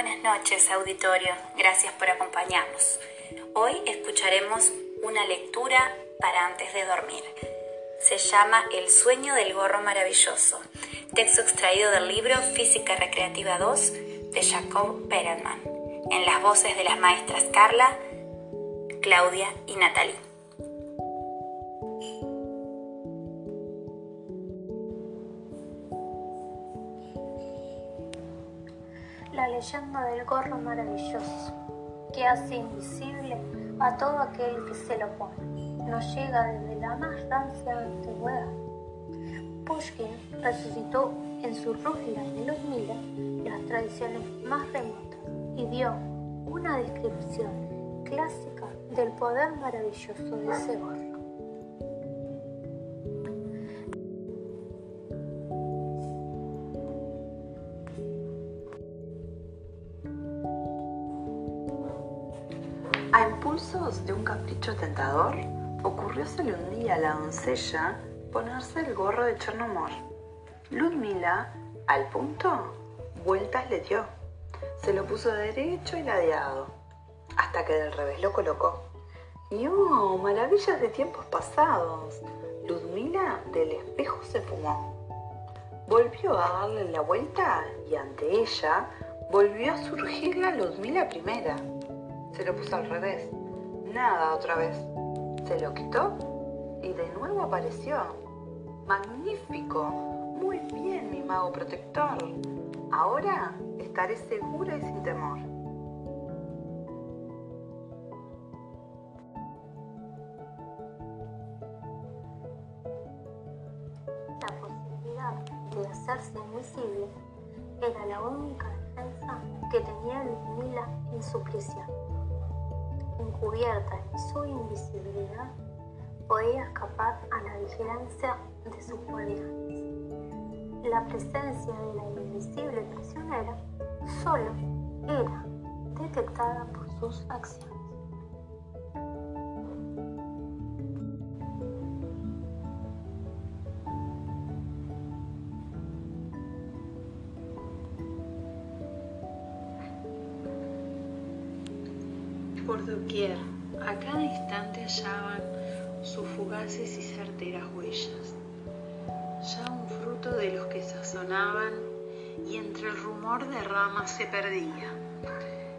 Buenas noches, auditorio. Gracias por acompañarnos. Hoy escucharemos una lectura para antes de dormir. Se llama El sueño del gorro maravilloso, texto extraído del libro Física Recreativa 2 de Jacob Perelman, en las voces de las maestras Carla, Claudia y Natalie. La leyenda del gorro maravilloso, que hace invisible a todo aquel que se lo pone. Nos llega desde la más rancia antigüedad. Pushkin resucitó en su rúbrica de los Mila las tradiciones más remotas y dio una descripción clásica del poder maravilloso de ese gorro. A impulsos de un capricho tentador, ocurriósele un día a la doncella ponerse el gorro de Chernomor. Ludmila, al punto, vueltas le dio. Se lo puso derecho y ladeado, hasta que del revés lo colocó. Y oh, maravillas de tiempos pasados. Ludmila del espejo se fumó. Volvió a darle la vuelta y ante ella volvió a surgir la Ludmila primera se lo puso al revés. Nada otra vez. Se lo quitó y de nuevo apareció. Magnífico. Muy bien, mi mago protector. Ahora estaré segura y sin temor. La posibilidad de hacerse invisible era la única que tenía Ludmila en su prisión encubierta en su invisibilidad, podía escapar a la vigilancia de sus guardianes. La presencia de la invisible prisionera solo era detectada por sus acciones. Por doquier, a cada instante hallaban sus fugaces y certeras huellas, ya un fruto de los que sazonaban y entre el rumor de ramas se perdía,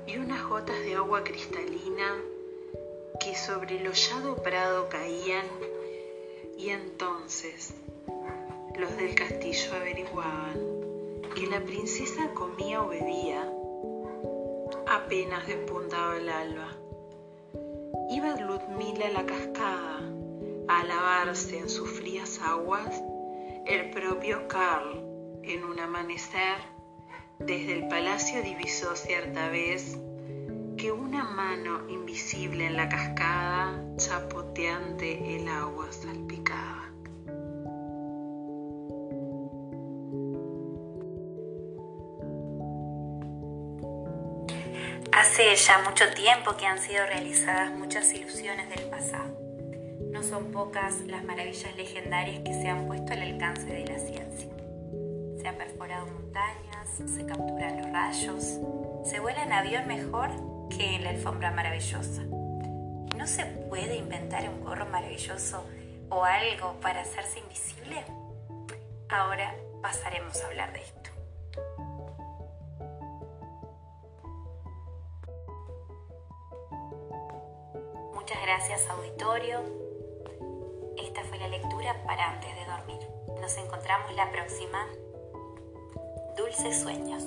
y unas gotas de agua cristalina que sobre el hollado prado caían, y entonces los del castillo averiguaban que la princesa comía o bebía apenas despuntaba el alba. Iba Ludmila a la cascada a lavarse en sus frías aguas el propio Karl en un amanecer desde el palacio divisó cierta vez que una mano invisible en la cascada chapoteante el agua salpicaba. Hace ya mucho tiempo que han sido realizadas muchas ilusiones del pasado. No son pocas las maravillas legendarias que se han puesto al alcance de la ciencia. Se han perforado montañas, se capturan los rayos, se vuela en avión mejor que en la alfombra maravillosa. ¿No se puede inventar un gorro maravilloso o algo para hacerse invisible? Ahora pasaremos a hablar de esto. Gracias auditorio. Esta fue la lectura para antes de dormir. Nos encontramos la próxima. Dulces sueños.